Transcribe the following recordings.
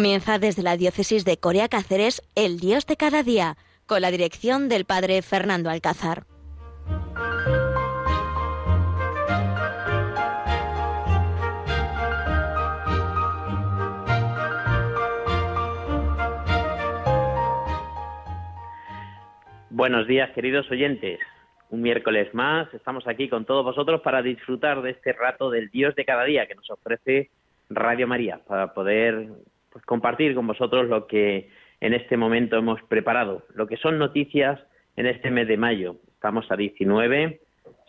Comienza desde la diócesis de Corea Cáceres El Dios de cada día, con la dirección del padre Fernando Alcázar. Buenos días, queridos oyentes. Un miércoles más estamos aquí con todos vosotros para disfrutar de este rato del Dios de cada día que nos ofrece Radio María, para poder pues, compartir con vosotros lo que en este momento hemos preparado, lo que son noticias en este mes de mayo. Estamos a 19,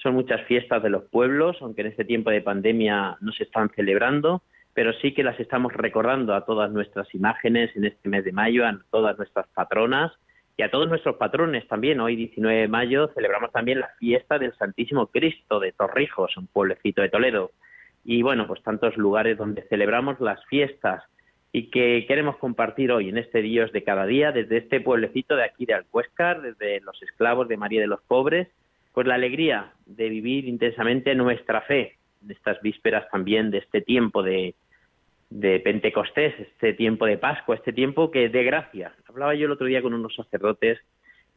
son muchas fiestas de los pueblos, aunque en este tiempo de pandemia no se están celebrando, pero sí que las estamos recordando a todas nuestras imágenes en este mes de mayo, a todas nuestras patronas y a todos nuestros patrones también. Hoy, 19 de mayo, celebramos también la fiesta del Santísimo Cristo de Torrijos, un pueblecito de Toledo. Y bueno, pues tantos lugares donde celebramos las fiestas y que queremos compartir hoy en este Dios de cada día, desde este pueblecito de aquí de Alcuéscar, desde los esclavos de María de los Pobres, pues la alegría de vivir intensamente nuestra fe en estas vísperas también de este tiempo de, de Pentecostés, este tiempo de Pascua, este tiempo que de gracia. Hablaba yo el otro día con unos sacerdotes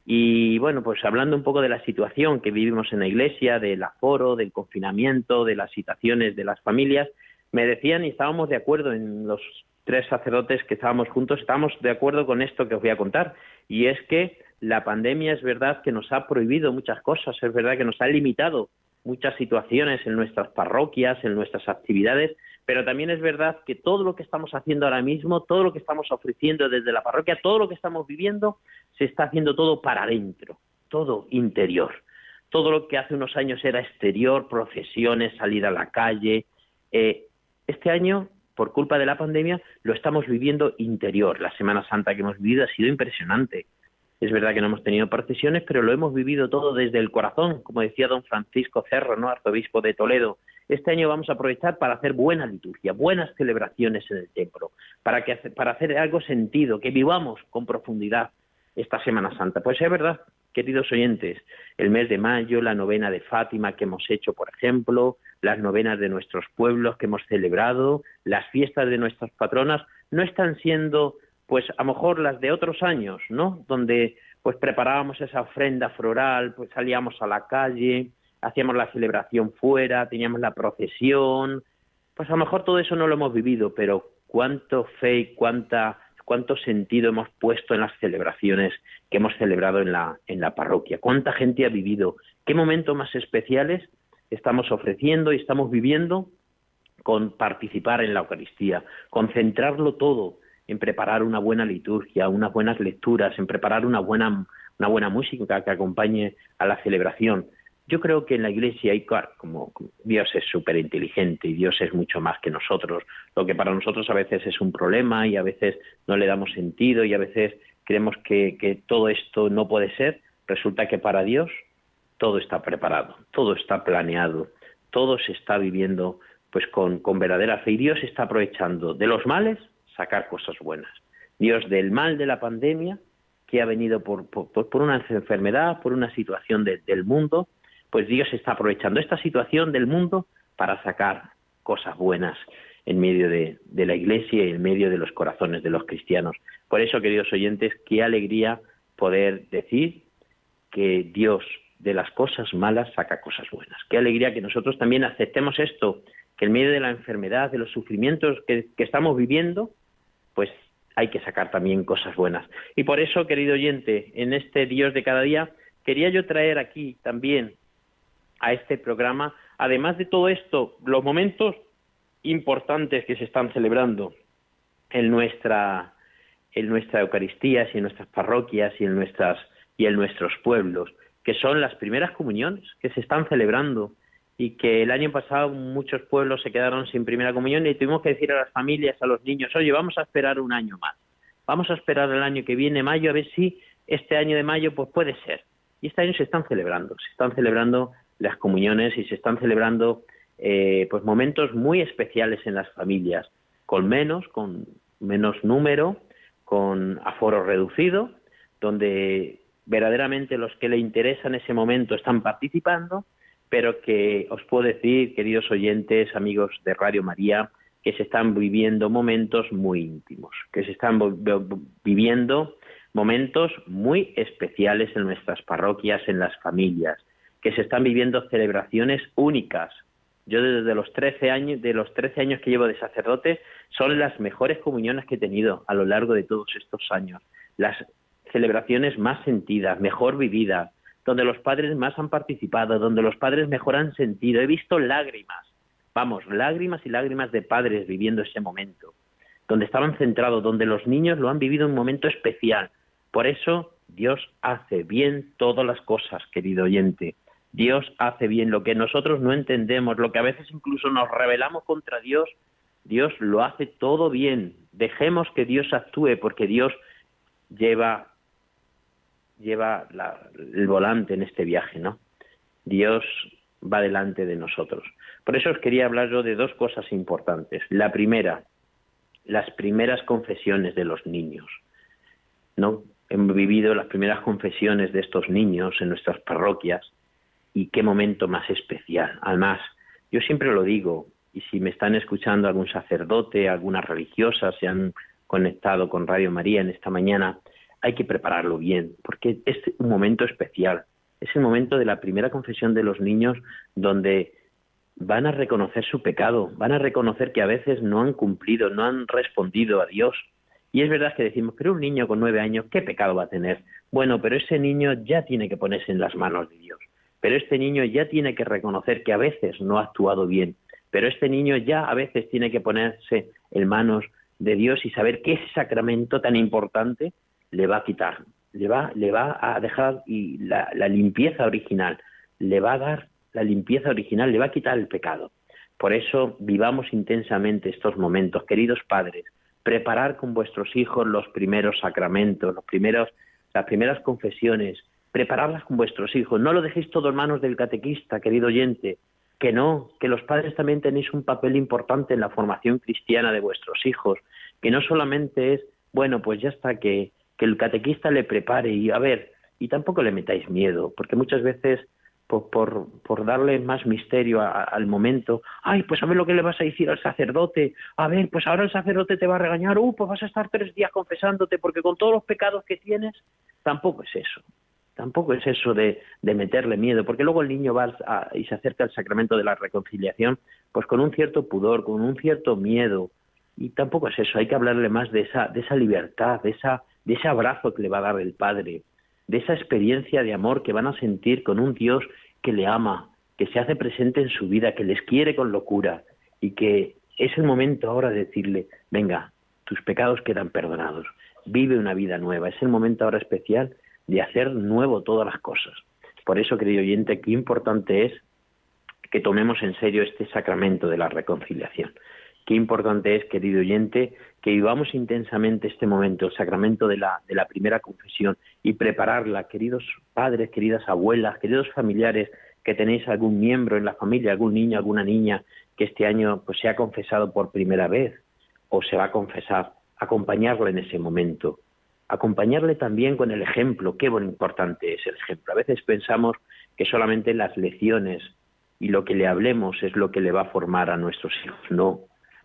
y bueno, pues hablando un poco de la situación que vivimos en la iglesia, del aforo, del confinamiento, de las situaciones de las familias, me decían y estábamos de acuerdo en los tres sacerdotes que estábamos juntos, estábamos de acuerdo con esto que os voy a contar. Y es que la pandemia es verdad que nos ha prohibido muchas cosas, es verdad que nos ha limitado muchas situaciones en nuestras parroquias, en nuestras actividades, pero también es verdad que todo lo que estamos haciendo ahora mismo, todo lo que estamos ofreciendo desde la parroquia, todo lo que estamos viviendo, se está haciendo todo para adentro, todo interior. Todo lo que hace unos años era exterior, procesiones, salir a la calle. Eh, este año por culpa de la pandemia, lo estamos viviendo interior. La Semana Santa que hemos vivido ha sido impresionante. Es verdad que no hemos tenido procesiones, pero lo hemos vivido todo desde el corazón, como decía don Francisco Cerro, ¿no? arzobispo de Toledo. Este año vamos a aprovechar para hacer buena liturgia, buenas celebraciones en el templo, para, que, para hacer algo sentido, que vivamos con profundidad esta Semana Santa. Pues es verdad, queridos oyentes, el mes de mayo, la novena de Fátima que hemos hecho, por ejemplo, las novenas de nuestros pueblos que hemos celebrado, las fiestas de nuestras patronas, no están siendo, pues a lo mejor las de otros años, ¿no? Donde pues preparábamos esa ofrenda floral, pues salíamos a la calle, hacíamos la celebración fuera, teníamos la procesión, pues a lo mejor todo eso no lo hemos vivido, pero cuánto fe y cuánta cuánto sentido hemos puesto en las celebraciones que hemos celebrado en la, en la parroquia, cuánta gente ha vivido, qué momentos más especiales estamos ofreciendo y estamos viviendo con participar en la Eucaristía, concentrarlo todo en preparar una buena liturgia, unas buenas lecturas, en preparar una buena, una buena música que acompañe a la celebración. Yo creo que en la Iglesia hay, como Dios es súper inteligente y Dios es mucho más que nosotros, lo que para nosotros a veces es un problema y a veces no le damos sentido y a veces creemos que, todo esto no puede ser, resulta que para Dios todo está preparado, todo está planeado, todo se está viviendo pues con, con verdadera fe y Dios está aprovechando de los males sacar cosas buenas. Dios del mal de la pandemia que ha venido por, por, una enfermedad, por una situación del mundo, pues Dios está aprovechando esta situación del mundo para sacar cosas buenas en medio de, la iglesia y en medio de los corazones de los cristianos. Por eso, queridos oyentes, qué alegría poder decir que Dios de las cosas malas saca cosas buenas. Qué alegría que nosotros también aceptemos esto, que en medio de la enfermedad, de los sufrimientos que, estamos viviendo, pues hay que sacar también cosas buenas. Y por eso, querido oyente, en este Dios de cada día, quería yo traer aquí también a este programa, además de todo esto, los momentos importantes que se están celebrando en nuestra en nuestra Eucaristía, y en nuestras parroquias y en nuestras y en nuestros pueblos que son las primeras comuniones que se están celebrando y que el año pasado muchos pueblos se quedaron sin primera comunión y tuvimos que decir a las familias, a los niños, oye, vamos a esperar un año más, vamos a esperar el año que viene, mayo, a ver si este año de mayo pues puede ser. Y este año se están celebrando, se están celebrando las comuniones y se están celebrando eh, pues momentos muy especiales en las familias, con menos, con menos número, con aforo reducido, donde verdaderamente los que le interesan ese momento están participando, pero que os puedo decir, queridos oyentes, amigos de Radio María, que se están viviendo momentos muy íntimos, que se están viviendo momentos muy especiales en nuestras parroquias, en las familias, que se están viviendo celebraciones únicas. Yo desde los 13 años, de los 13 años que llevo de sacerdote, son las mejores comuniones que he tenido a lo largo de todos estos años. Las celebraciones más sentidas, mejor vividas, donde los padres más han participado, donde los padres mejor han sentido. He visto lágrimas, vamos, lágrimas y lágrimas de padres viviendo ese momento, donde estaban centrados, donde los niños lo han vivido en un momento especial. Por eso Dios hace bien todas las cosas, querido oyente. Dios hace bien lo que nosotros no entendemos, lo que a veces incluso nos rebelamos contra Dios, Dios lo hace todo bien. Dejemos que Dios actúe porque Dios lleva lleva el volante en este viaje, ¿no? Dios va delante de nosotros. Por eso os quería hablar yo de dos cosas importantes. La primera, las primeras confesiones de los niños. ¿No? Hemos vivido las primeras confesiones de estos niños en nuestras parroquias y qué momento más especial. Además, yo siempre lo digo, y si me están escuchando algún sacerdote, alguna religiosa, se han conectado con Radio María en esta mañana, hay que prepararlo bien, porque es un momento especial. Es el momento de la primera confesión de los niños donde van a reconocer su pecado, van a reconocer que a veces no han cumplido, no han respondido a Dios. Y es verdad que decimos, pero un niño con nueve años, ¿qué pecado va a tener? Bueno, pero ese niño ya tiene que ponerse en las manos de Dios. Pero este niño ya tiene que reconocer que a veces no ha actuado bien. Pero este niño ya a veces tiene que ponerse en manos de Dios y saber que ese sacramento tan importante le va a quitar, le va, le va a dejar y la, la limpieza original, le va a dar la limpieza original, le va a quitar el pecado. Por eso vivamos intensamente estos momentos, queridos padres, preparar con vuestros hijos los primeros sacramentos, los primeros, las primeras confesiones, prepararlas con vuestros hijos. No lo dejéis todo en manos del catequista, querido oyente, que no, que los padres también tenéis un papel importante en la formación cristiana de vuestros hijos, que no solamente es, bueno, pues ya está que que el catequista le prepare y a ver, y tampoco le metáis miedo, porque muchas veces por, por, darle más misterio al momento, ay, pues a ver lo que le vas a decir al sacerdote, a ver, pues ahora el sacerdote te va a regañar, uh, pues vas a estar tres días confesándote, porque con todos los pecados que tienes, tampoco es eso, tampoco es eso de, meterle miedo, porque luego el niño va y se acerca al sacramento de la reconciliación, pues con un cierto pudor, con un cierto miedo, y tampoco es eso, hay que hablarle más de esa, de esa libertad, de esa de ese abrazo que le va a dar el Padre, de esa experiencia de amor que van a sentir con un Dios que le ama, que se hace presente en su vida, que les quiere con locura y que es el momento ahora de decirle, venga, tus pecados quedan perdonados, vive una vida nueva, es el momento ahora especial de hacer nuevo todas las cosas. Por eso, querido oyente, qué importante es que tomemos en serio este sacramento de la reconciliación. Qué importante es, querido oyente, que vivamos intensamente este momento, el sacramento de la, de la primera confesión, y prepararla, queridos padres, queridas abuelas, queridos familiares, que tenéis algún miembro en la familia, algún niño, alguna niña que este año pues, se ha confesado por primera vez o se va a confesar, acompañarle en ese momento, acompañarle también con el ejemplo, qué importante es el ejemplo. A veces pensamos que solamente las lecciones y lo que le hablemos es lo que le va a formar a nuestros hijos. No,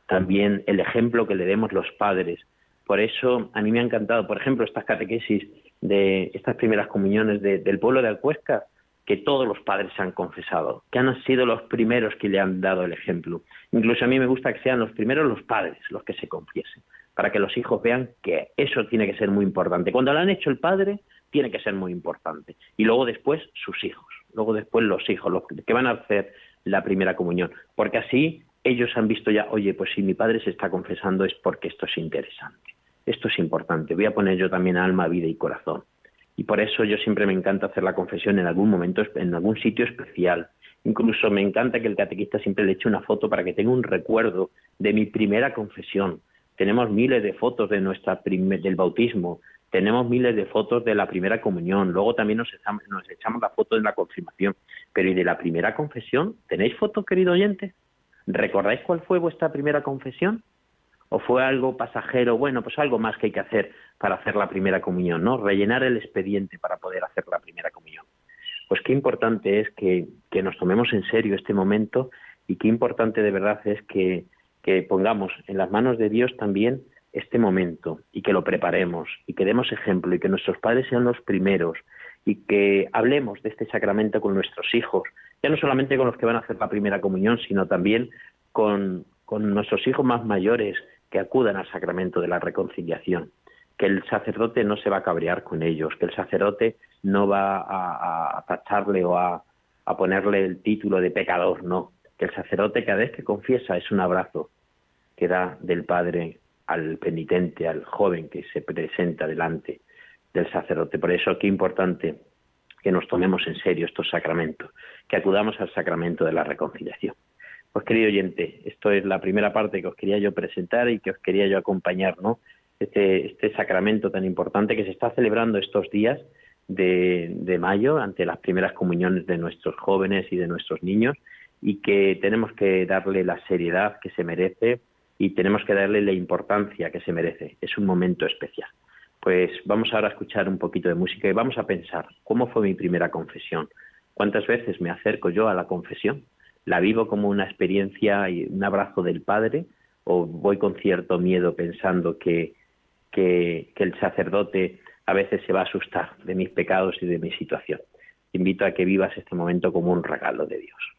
también el ejemplo que le demos los padres. Por eso a mí me ha encantado, por ejemplo, estas catequesis de estas primeras comuniones del pueblo de Alcuesca, que todos los padres se han confesado, que han sido los primeros que le han dado el ejemplo. Incluso a mí me gusta que sean los primeros los padres los que se confiesen, para que los hijos vean que eso tiene que ser muy importante. Cuando lo han hecho el padre, tiene que ser muy importante. Y luego después sus hijos, luego después los hijos, los que van a hacer la primera comunión, porque así ellos han visto ya, oye, pues si mi padre se está confesando es porque esto es interesante, esto es importante, voy a poner yo también alma, vida y corazón. Y por eso yo siempre me encanta hacer la confesión en algún momento, en algún sitio especial. Incluso me encanta que el catequista siempre le eche una foto para que tenga un recuerdo de mi primera confesión. Tenemos miles de fotos de nuestra del bautismo, tenemos miles de fotos de la primera comunión, luego también nos echamos, nos echamos la foto de la confirmación. Pero ¿y de la primera confesión? ¿Tenéis fotos, querido oyente? ¿Recordáis cuál fue vuestra primera confesión? ¿O fue algo pasajero? Bueno, pues algo más que hay que hacer para hacer la primera comunión, ¿no? Rellenar el expediente para poder hacer la primera comunión. Pues qué importante es que, que nos tomemos en serio este momento y qué importante de verdad es que, que pongamos en las manos de Dios también este momento y que lo preparemos y que demos ejemplo y que nuestros padres sean los primeros y que hablemos de este sacramento con nuestros hijos, ya no solamente con los que van a hacer la primera comunión, sino también con, con nuestros hijos más mayores que acudan al sacramento de la reconciliación, que el sacerdote no se va a cabrear con ellos, que el sacerdote no va a, tacharle o a, a ponerle el título de pecador, no, que el sacerdote cada vez que confiesa es un abrazo que da del Padre al penitente, al joven que se presenta delante del sacerdote. Por eso qué importante que nos tomemos en serio estos sacramentos, que acudamos al sacramento de la reconciliación. Pues querido oyente, esto es la primera parte que os quería yo presentar y que os quería yo acompañar, ¿no? Este, este sacramento tan importante que se está celebrando estos días de, de mayo ante las primeras comuniones de nuestros jóvenes y de nuestros niños y que tenemos que darle la seriedad que se merece y tenemos que darle la importancia que se merece. Es un momento especial. Pues vamos ahora a escuchar un poquito de música y vamos a pensar cómo fue mi primera confesión. ¿Cuántas veces me acerco yo a la confesión? ¿La vivo como una experiencia y un abrazo del Padre? ¿O voy con cierto miedo pensando que, que, el sacerdote a veces se va a asustar de mis pecados y de mi situación? Te invito a que vivas este momento como un regalo de Dios.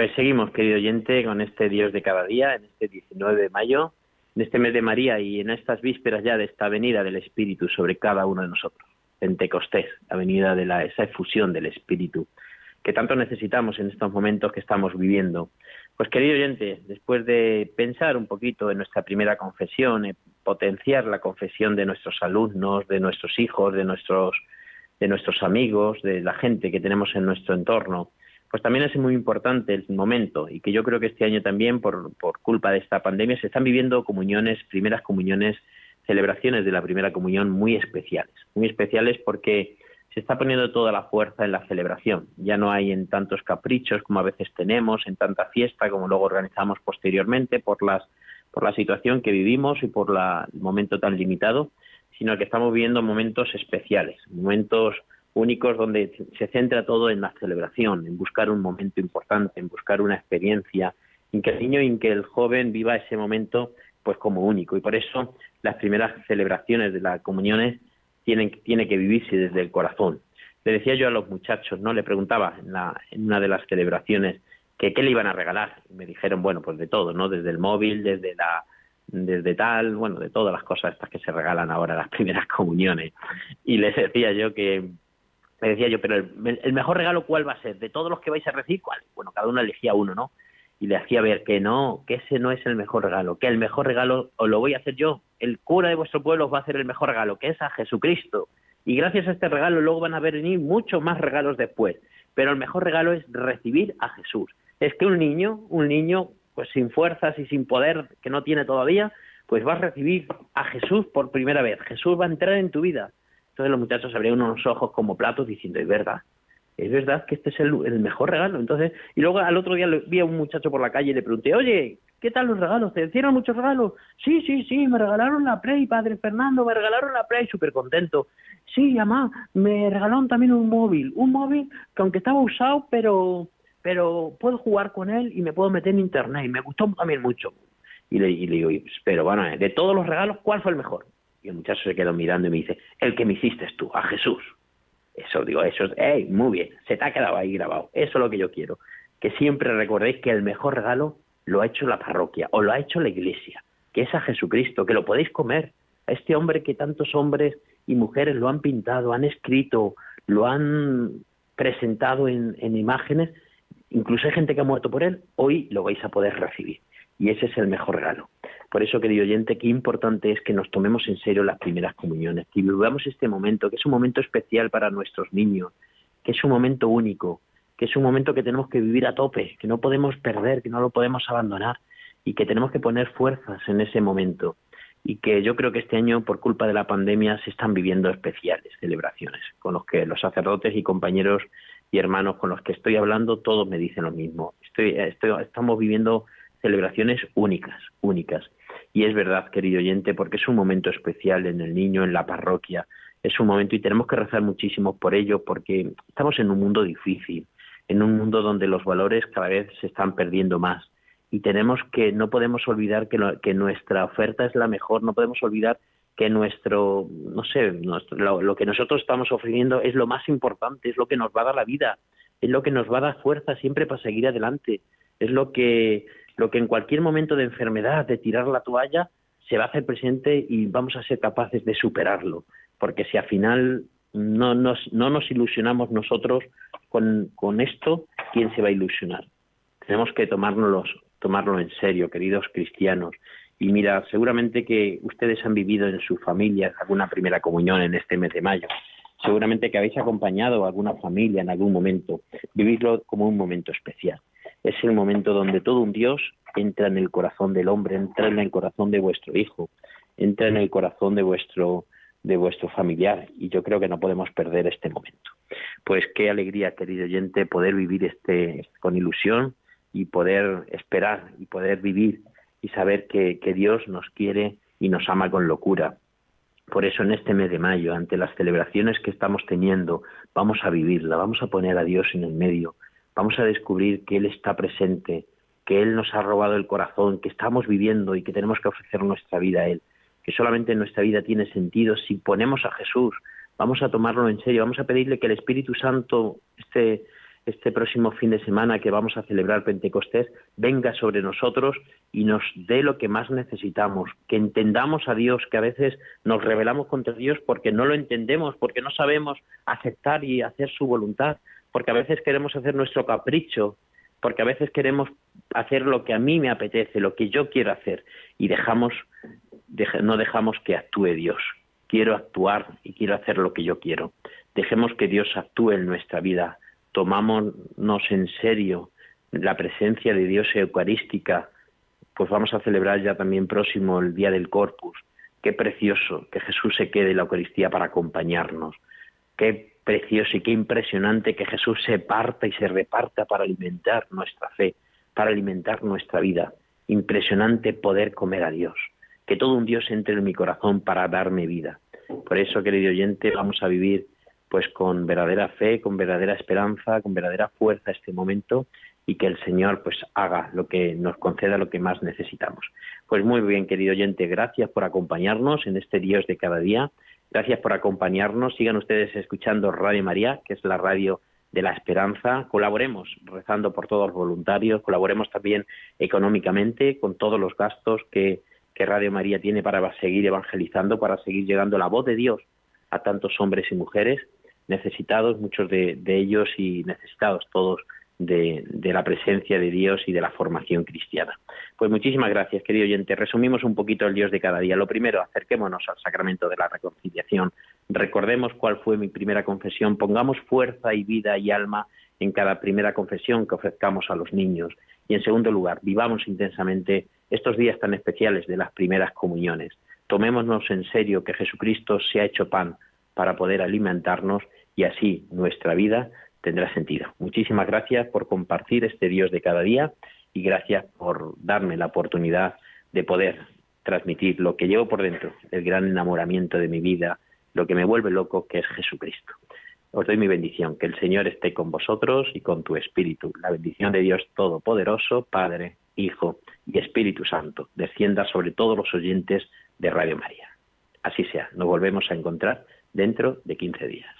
Pues seguimos, querido oyente, con este Dios de cada día, en este 19 de mayo, en este mes de María y en estas vísperas ya de esta venida del Espíritu sobre cada uno de nosotros. Pentecostés, la venida de la, esa efusión del Espíritu que tanto necesitamos en estos momentos que estamos viviendo. Pues querido oyente, después de pensar un poquito en nuestra primera confesión, en potenciar la confesión de nuestros alumnos, de nuestros hijos, de nuestros, de nuestros amigos, de la gente que tenemos en nuestro entorno, pues también es muy importante el momento y que yo creo que este año también, por, por culpa de esta pandemia, se están viviendo comuniones, primeras comuniones, celebraciones de la primera comunión muy especiales. Muy especiales porque se está poniendo toda la fuerza en la celebración. Ya no hay en tantos caprichos como a veces tenemos, en tanta fiesta como luego organizamos posteriormente por las por la situación que vivimos y por la, el momento tan limitado, sino que estamos viviendo momentos especiales, momentos únicos donde se centra todo en la celebración, en buscar un momento importante, en buscar una experiencia, en que el niño y en que el joven viva ese momento pues como único. Y por eso las primeras celebraciones de las comuniones tienen, tiene que vivirse desde el corazón. Le decía yo a los muchachos, ¿no? Le preguntaba en, la, en una de las celebraciones que qué le iban a regalar. me dijeron, bueno, pues de todo, ¿no? Desde el móvil, desde la desde tal, bueno, de todas las cosas estas que se regalan ahora las primeras comuniones. Y les decía yo que me decía yo, pero el, mejor regalo cuál va a ser? De todos los que vais a recibir, ¿cuál? Bueno, cada uno elegía uno, ¿no? Y le hacía ver que no, que ese no es el mejor regalo, que el mejor regalo os lo voy a hacer yo. El cura de vuestro pueblo os va a hacer el mejor regalo, que es a Jesucristo. Y gracias a este regalo luego van a venir muchos más regalos después. Pero el mejor regalo es recibir a Jesús. Es que un niño, un niño pues sin fuerzas y sin poder que no tiene todavía, pues va a recibir a Jesús por primera vez. Jesús va a entrar en tu vida entonces los muchachos abrían unos ojos como platos diciendo, es verdad, es verdad que este es el, mejor regalo. Entonces, y luego al otro día vi a un muchacho por la calle y le pregunté, oye, ¿qué tal los regalos? ¿Te hicieron muchos regalos? Sí, sí, sí, me regalaron la Play, padre Fernando, me regalaron la Play, súper contento. Sí, mamá, me regalaron también un móvil, un móvil que aunque estaba usado, pero pero puedo jugar con él y me puedo meter en internet y me gustó también mucho. Y le, y le digo, pero bueno, de todos los regalos, ¿cuál fue el mejor? Y el muchacho se quedó mirando y me dice, el que me hiciste tú, a Jesús. Eso, digo, eso es, hey, muy bien, se te ha quedado ahí grabado. Eso es lo que yo quiero. Que siempre recordéis que el mejor regalo lo ha hecho la parroquia o lo ha hecho la iglesia, que es a Jesucristo, que lo podéis comer. A este hombre que tantos hombres y mujeres lo han pintado, han escrito, lo han presentado en, en imágenes, incluso hay gente que ha muerto por él, hoy lo vais a poder recibir. Y ese es el mejor regalo. Por eso, querido oyente, qué importante es que nos tomemos en serio las primeras comuniones, que vivamos este momento, que es un momento especial para nuestros niños, que es un momento único, que es un momento que tenemos que vivir a tope, que no podemos perder, que no lo podemos abandonar y que tenemos que poner fuerzas en ese momento. Y que yo creo que este año, por culpa de la pandemia, se están viviendo especiales celebraciones, con los que los sacerdotes y compañeros y hermanos con los que estoy hablando, todos me dicen lo mismo. Estoy, estoy, estamos viviendo celebraciones únicas, únicas. Y es verdad, querido oyente, porque es un momento especial en el niño, en la parroquia. Es un momento y tenemos que rezar muchísimo por ello porque estamos en un mundo difícil, en un mundo donde los valores cada vez se están perdiendo más. Y tenemos que, no podemos olvidar que, nuestra oferta es la mejor, no podemos olvidar que nuestro, no sé, lo, lo, que nosotros estamos ofreciendo es lo más importante, es lo que nos va a dar la vida, es lo que nos va a dar fuerza siempre para seguir adelante, es lo que lo que en cualquier momento de enfermedad, de tirar la toalla, se va a hacer presente y vamos a ser capaces de superarlo. Porque si al final no nos, no nos ilusionamos nosotros con, esto, ¿quién se va a ilusionar? Tenemos que tomárnoslo, tomarlo en serio, queridos cristianos. Y mira, seguramente que ustedes han vivido en sus familias alguna primera comunión en este mes de mayo. Seguramente que habéis acompañado a alguna familia en algún momento. Vivirlo como un momento especial es el momento donde todo un Dios entra en el corazón del hombre, entra en el corazón de vuestro hijo, entra en el corazón de vuestro de vuestro familiar y yo creo que no podemos perder este momento. Pues qué alegría, querido oyente, poder vivir este con ilusión y poder esperar y poder vivir y saber que, que Dios nos quiere y nos ama con locura. Por eso en este mes de mayo, ante las celebraciones que estamos teniendo, vamos a vivirla, vamos a poner a Dios en el medio, vamos a descubrir que Él está presente, que Él nos ha robado el corazón, que estamos viviendo y que tenemos que ofrecer nuestra vida a Él, que solamente nuestra vida tiene sentido si ponemos a Jesús, vamos a tomarlo en serio, vamos a pedirle que el Espíritu Santo, este, este próximo fin de semana que vamos a celebrar Pentecostés, venga sobre nosotros y nos dé lo que más necesitamos, que entendamos a Dios, que a veces nos rebelamos contra Dios porque no lo entendemos, porque no sabemos aceptar y hacer su voluntad, porque a veces queremos hacer nuestro capricho, porque a veces queremos hacer lo que a mí me apetece, lo que yo quiero hacer, y dejamos, no dejamos que actúe Dios. Quiero actuar y quiero hacer lo que yo quiero. Dejemos que Dios actúe en nuestra vida. Tomámonos en serio la presencia de Dios eucarística. Pues vamos a celebrar ya también próximo el Día del Corpus. Qué precioso que Jesús se quede en la Eucaristía para acompañarnos. Qué precioso y qué impresionante que Jesús se parta y se reparta para alimentar nuestra fe, para alimentar nuestra vida. Impresionante poder comer a Dios. Que todo un Dios entre en mi corazón para darme vida. Por eso, querido oyente, vamos a vivir pues con verdadera fe, con verdadera esperanza, con verdadera fuerza este momento y que el Señor pues haga lo que nos conceda lo que más necesitamos. Pues muy bien, querido oyente, gracias por acompañarnos en este Dios de cada día. Gracias por acompañarnos. Sigan ustedes escuchando Radio María, que es la radio de la esperanza. Colaboremos rezando por todos los voluntarios, colaboremos también económicamente con todos los gastos que, que Radio María tiene para seguir evangelizando, para seguir llegando la voz de Dios a tantos hombres y mujeres necesitados, muchos de, de ellos y necesitados todos de, la presencia de Dios y de la formación cristiana. Pues muchísimas gracias, querido oyente. Resumimos un poquito el Dios de cada día. Lo primero, acerquémonos al sacramento de la reconciliación. Recordemos cuál fue mi primera confesión. Pongamos fuerza y vida y alma en cada primera confesión que ofrezcamos a los niños. Y en segundo lugar, vivamos intensamente estos días tan especiales de las primeras comuniones. Tomémonos en serio que Jesucristo se ha hecho pan para poder alimentarnos y así nuestra vida tendrá sentido. Muchísimas gracias por compartir este Dios de cada día y gracias por darme la oportunidad de poder transmitir lo que llevo por dentro, el gran enamoramiento de mi vida, lo que me vuelve loco, que es Jesucristo. Os doy mi bendición, que el Señor esté con vosotros y con tu espíritu. La bendición de Dios Todopoderoso, Padre, Hijo y Espíritu Santo, descienda sobre todos los oyentes de Radio María. Así sea, nos volvemos a encontrar dentro de 15 días.